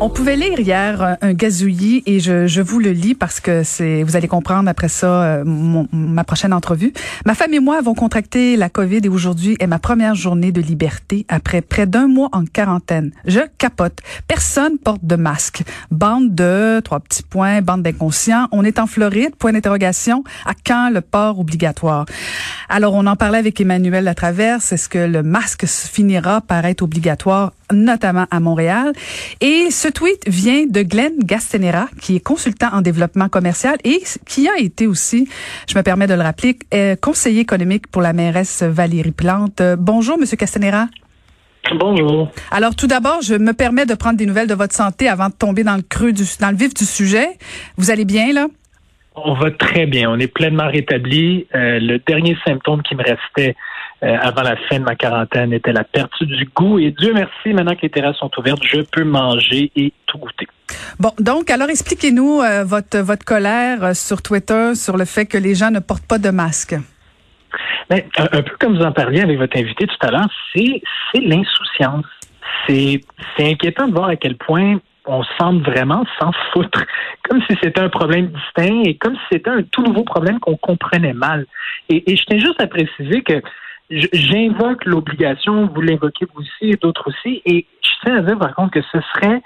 On pouvait lire hier euh, un gazouillis et je, je, vous le lis parce que c'est vous allez comprendre après ça euh, ma prochaine entrevue. Ma femme et moi avons contracté la Covid et aujourd'hui est ma première journée de liberté après près d'un mois en quarantaine. Je capote. Personne porte de masque. Bande de trois petits points, bande d'inconscients. On est en Floride. Point d'interrogation. À quand le port obligatoire? Alors on en parlait avec Emmanuel Latraverse. Est-ce que le masque finira par être obligatoire? Notamment à Montréal. Et ce tweet vient de Glenn Gastenera, qui est consultant en développement commercial et qui a été aussi, je me permets de le rappeler, euh, conseiller économique pour la mairesse Valérie Plante. Euh, bonjour, Monsieur Castanera. Bonjour. Alors tout d'abord, je me permets de prendre des nouvelles de votre santé avant de tomber dans le creux du, dans le vif du sujet. Vous allez bien là? On va très bien. On est pleinement rétabli. Euh, le dernier symptôme qui me restait euh, avant la fin de ma quarantaine était la perte du goût. Et Dieu merci, maintenant que les terrasses sont ouvertes, je peux manger et tout goûter. Bon, donc alors expliquez-nous euh, votre votre colère sur Twitter sur le fait que les gens ne portent pas de masque. Ben, un, un, peu comme vous en parliez avec votre invité tout à l'heure, c'est l'insouciance. C'est inquiétant de voir à quel point on semble vraiment s'en foutre, comme si c'était un problème distinct et comme si c'était un tout nouveau problème qu'on comprenait mal. Et, je tiens juste à préciser que j'invoque l'obligation, vous l'invoquez vous aussi et d'autres aussi, et je tiens à dire par contre que ce serait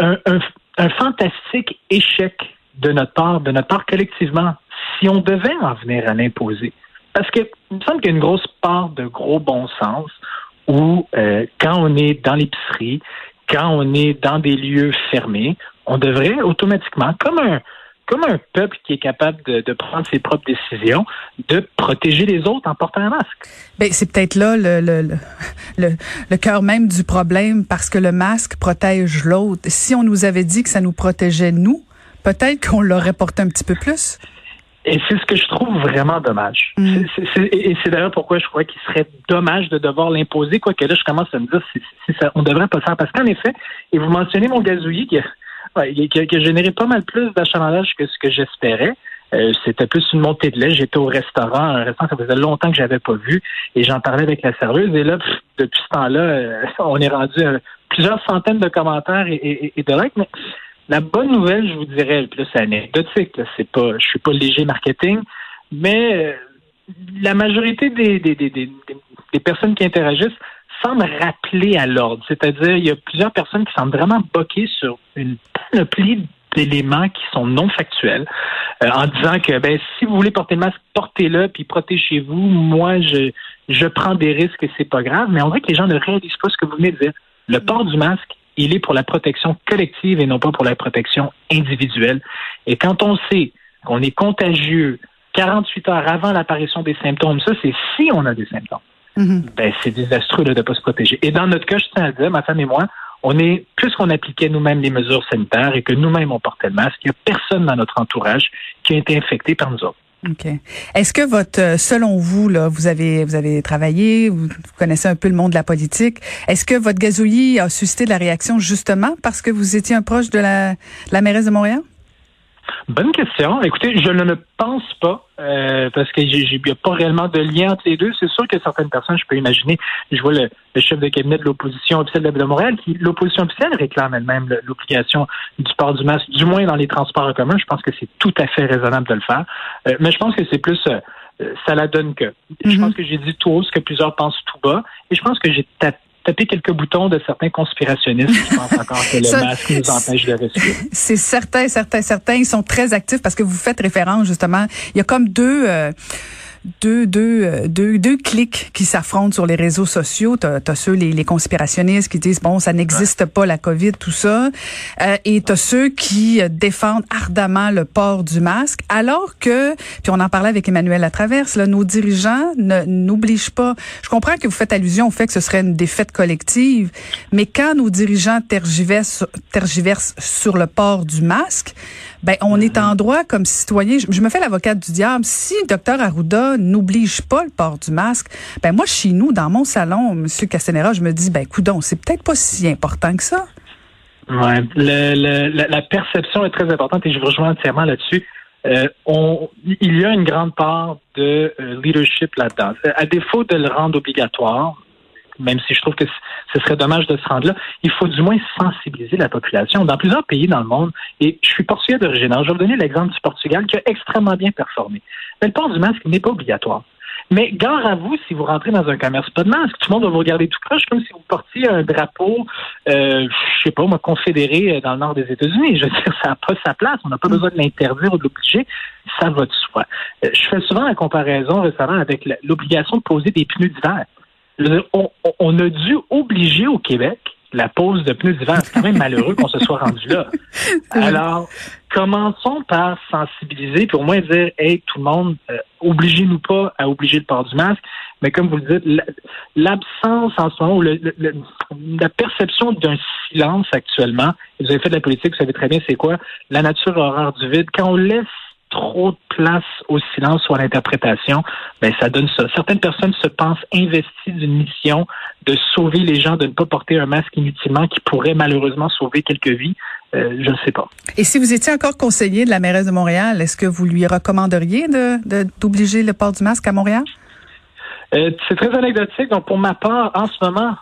un, fantastique échec de notre part, de notre part collectivement, si on devait en venir à l'imposer. Parce que il me semble qu'il y a une grosse part de gros bon sens où euh, quand on est dans l'épicerie, quand on est dans des lieux fermés, on devrait automatiquement, comme un, comme un peuple qui est capable de, de, prendre ses propres décisions, de protéger les autres en portant un masque. Ben, c'est peut-être là le, le, le, le cœur même du problème, parce que le masque protège l'autre. Si on nous avait dit que ça nous protégeait nous, peut-être qu'on l'aurait porté un petit peu plus. Et c'est ce que je trouve vraiment dommage. Mm. C est, c est, et c'est d'ailleurs pourquoi je crois qu'il serait dommage de devoir l'imposer, quoique là, je commence à me dire si, si ça, on devrait pas faire. Parce qu'en effet, et vous mentionnez mon gazouillis qui a, ouais, qui, a, qui a généré pas mal plus d'achalandage que ce que j'espérais. Euh, c'était plus une montée de lait. J'étais au restaurant, un restaurant ça faisait longtemps que j'avais pas vu, et j'en parlais avec la serveuse. Et là, pff, depuis ce temps-là, euh, on est rendu à plusieurs centaines de commentaires et, et, et de likes. Mais la bonne nouvelle, je vous dirais, plus anecdotique, c'est pas, je suis pas léger marketing, mais euh, la majorité des, des, des, des, personnes qui interagissent semblent rappeler à l'ordre. C'est-à-dire, il y a plusieurs personnes qui semblent vraiment boquer sur une panoplie d'éléments qui sont non factuels, euh, en disant que ben si vous voulez porter le masque, portez-le puis protégez-vous. Moi, je je prends des risques, c'est pas grave. Mais on dirait que les gens ne réalisent pas ce que vous venez de dire. Le port du masque, il est pour la protection collective et non pas pour la protection individuelle. Et quand on sait qu'on est contagieux 48 heures avant l'apparition des symptômes, ça c'est si on a des symptômes. Mm -hmm. Ben, c'est désastreux là, de ne pas se protéger. Et dans notre cas, je tiens à dire, ma femme et moi, on est, puisqu'on appliquait nous-mêmes les mesures sanitaires et que nous-mêmes on portait le masque, il n'y a personne dans notre entourage qui a été infecté par nous autres. OK. Est-ce que votre, selon vous, là, vous avez, vous avez travaillé, vous, connaissez un peu le monde de la politique. Est-ce que votre gazouillis a suscité de la réaction justement parce que vous étiez un proche de la, de la mairesse de Montréal? Bonne question. Écoutez, je ne pense pas, euh, parce qu'il n'y a pas réellement de lien entre les deux. C'est sûr que certaines personnes, je peux imaginer, je vois le, le chef de cabinet de l'opposition officielle de Montréal, qui l'opposition officielle réclame elle-même l'obligation du port du masque, du moins dans les transports en commun. Je pense que c'est tout à fait raisonnable de le faire. Euh, mais je pense que c'est plus euh, ça la donne que. Mm -hmm. Je pense que j'ai dit tout haut ce que plusieurs pensent tout bas. Et je pense que j'ai taper quelques boutons de certains conspirationnistes qui pensent encore que le Ça, masque nous empêche de respirer. C'est certain, certain, certain. Ils sont très actifs parce que vous faites référence justement. Il y a comme deux. Euh, deux, deux, deux, deux clics qui s'affrontent sur les réseaux sociaux. T'as as ceux, les, les, conspirationnistes, qui disent, bon, ça n'existe pas, la COVID, tout ça. Euh, et t'as ceux qui défendent ardemment le port du masque, alors que, puis on en parlait avec Emmanuel Latraverse, là, nos dirigeants n'obligent pas. Je comprends que vous faites allusion au fait que ce serait une défaite collective, mais quand nos dirigeants tergiversent, tergiversent sur le port du masque, ben on est en droit comme citoyen. Je, je me fais l'avocate du diable. Si docteur Arruda n'oblige pas le port du masque, ben moi chez nous dans mon salon, Monsieur Castanera, je me dis ben coudon, c'est peut-être pas si important que ça. Ouais, la, perception est très importante et je vous rejoins entièrement là-dessus. Euh, il y a une grande part de euh, leadership là-dedans. À défaut de le rendre obligatoire, même si je trouve que ce serait dommage de se rendre là, il faut du moins sensibiliser la population. Dans plusieurs pays dans le monde, et je suis portugais d'origine, je vais vous donner l'exemple du Portugal qui a extrêmement bien performé. Mais le port du masque n'est pas obligatoire. Mais gare à vous si vous rentrez dans un commerce pas de masque. Tout le monde va vous regarder tout proche comme si vous portiez un drapeau, euh, je sais pas, moi, confédéré euh, dans le nord des États-Unis. Je veux dire, ça n'a pas sa place. On n'a pas besoin de l'interdire ou de l'obliger. Ça va de soi. Euh, je fais souvent la comparaison récemment avec l'obligation de poser des pneus d'hiver. On, on a dû obliger au Québec la pose de pneus d'hiver. C'est quand même malheureux qu'on se soit rendu là. Alors, commençons par sensibiliser, pour au moins dire, hey, tout le monde, euh, obligez-nous pas à obliger le port du masque. Mais comme vous le dites, l'absence en ce moment, ou la perception d'un silence actuellement, vous avez fait de la politique, vous savez très bien c'est quoi, la nature horreur du vide. Quand on laisse trop de place au silence ou à l'interprétation, ben ça donne ça. Certaines personnes se pensent investies d'une mission de sauver les gens, de ne pas porter un masque inutilement qui pourrait malheureusement sauver quelques vies. Euh, je ne sais pas. Et si vous étiez encore conseiller de la mairesse de Montréal, est-ce que vous lui recommanderiez de d'obliger le port du masque à Montréal? Euh, c'est très anecdotique. Donc, pour ma part, en ce moment,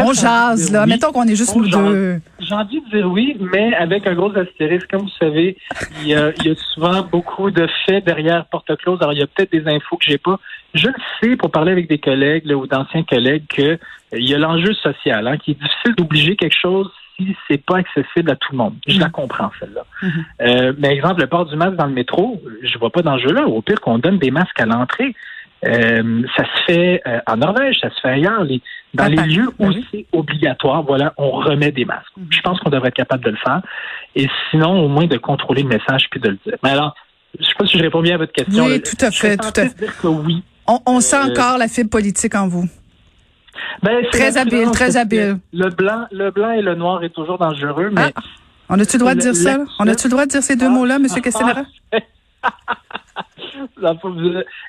on jase, là. Mettons qu'on est juste nous deux. J'ai envie de dire oui, mais avec un gros astérisque. Comme vous savez, il y a, souvent beaucoup de faits derrière porte close. Alors, il y a peut-être des infos que j'ai pas. Je le sais pour parler avec des collègues ou d'anciens collègues que euh, il y a l'enjeu social, hein, qui est difficile d'obliger quelque chose si c'est pas accessible à tout le monde. Je la mm-hmm. comprends, celle-là. Mm-hmm. euh, mais exemple, le port du masque dans le métro, je vois pas d'enjeu là. Au pire, qu'on donne des masques à l'entrée. Euh, ça se fait euh, en Norvège, ça se fait ailleurs. dans les lieux où c'est obligatoire, voilà, on remet des masques. Mhm. Je pense qu'on devrait être capable de le faire. Et sinon, au moins de contrôler le message puis de le dire. Mais alors, je ne sais pas si je réponds bien à votre question. Oui, tout à fait, tout à fait. Dire que oui. On, sent euh, encore la fibre politique en vous. Ben, très habile, très habile. Le blanc, le blanc et le noir est toujours dangereux, mais. Ah, on a-tu le droit de dire ça? On a-tu le droit de dire ces deux mots-là, M. Castellara?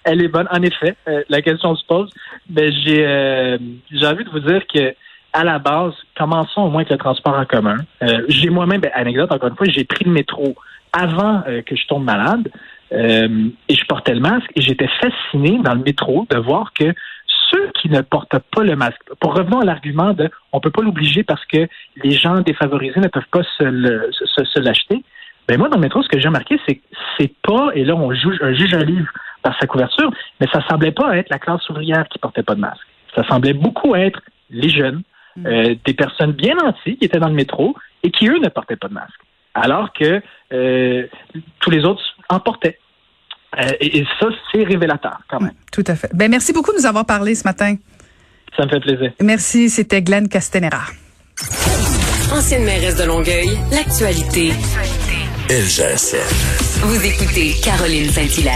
Elle est bonne. En effet, euh, la question se pose. Mais j'ai euh, envie de vous dire que à la base, commençons au moins avec le transport en commun. Euh, j'ai moi-même, ben, anecdote, encore une fois, j'ai pris le métro avant que je tombe malade et je portais le masque et j'étais fasciné dans le métro de voir que ceux qui ne portent pas le masque, pour revenir à l'argument de on peut pas l'obliger parce que les gens défavorisés ne peuvent pas se l'acheter, ben moi, dans le métro, ce que j'ai remarqué, c'est que c'est pas, et là, on juge, un juge un livre par sa couverture, mais ça semblait pas être la classe ouvrière qui portait pas de masque. Ça semblait beaucoup être les jeunes, mm. euh, des personnes bien nanties qui étaient dans le métro et qui, eux, ne portaient pas de masque. Alors que euh, tous les autres en portaient. Euh, et, ça, c'est révélateur, quand même. Tout à fait. Ben, merci beaucoup de nous avoir parlé ce matin. Ça me fait plaisir. Merci. C'était Glenn Castanera. Ancienne mairesse de Longueuil, l'actualité. LGSN. Vous écoutez Caroline Saint-Hilaire.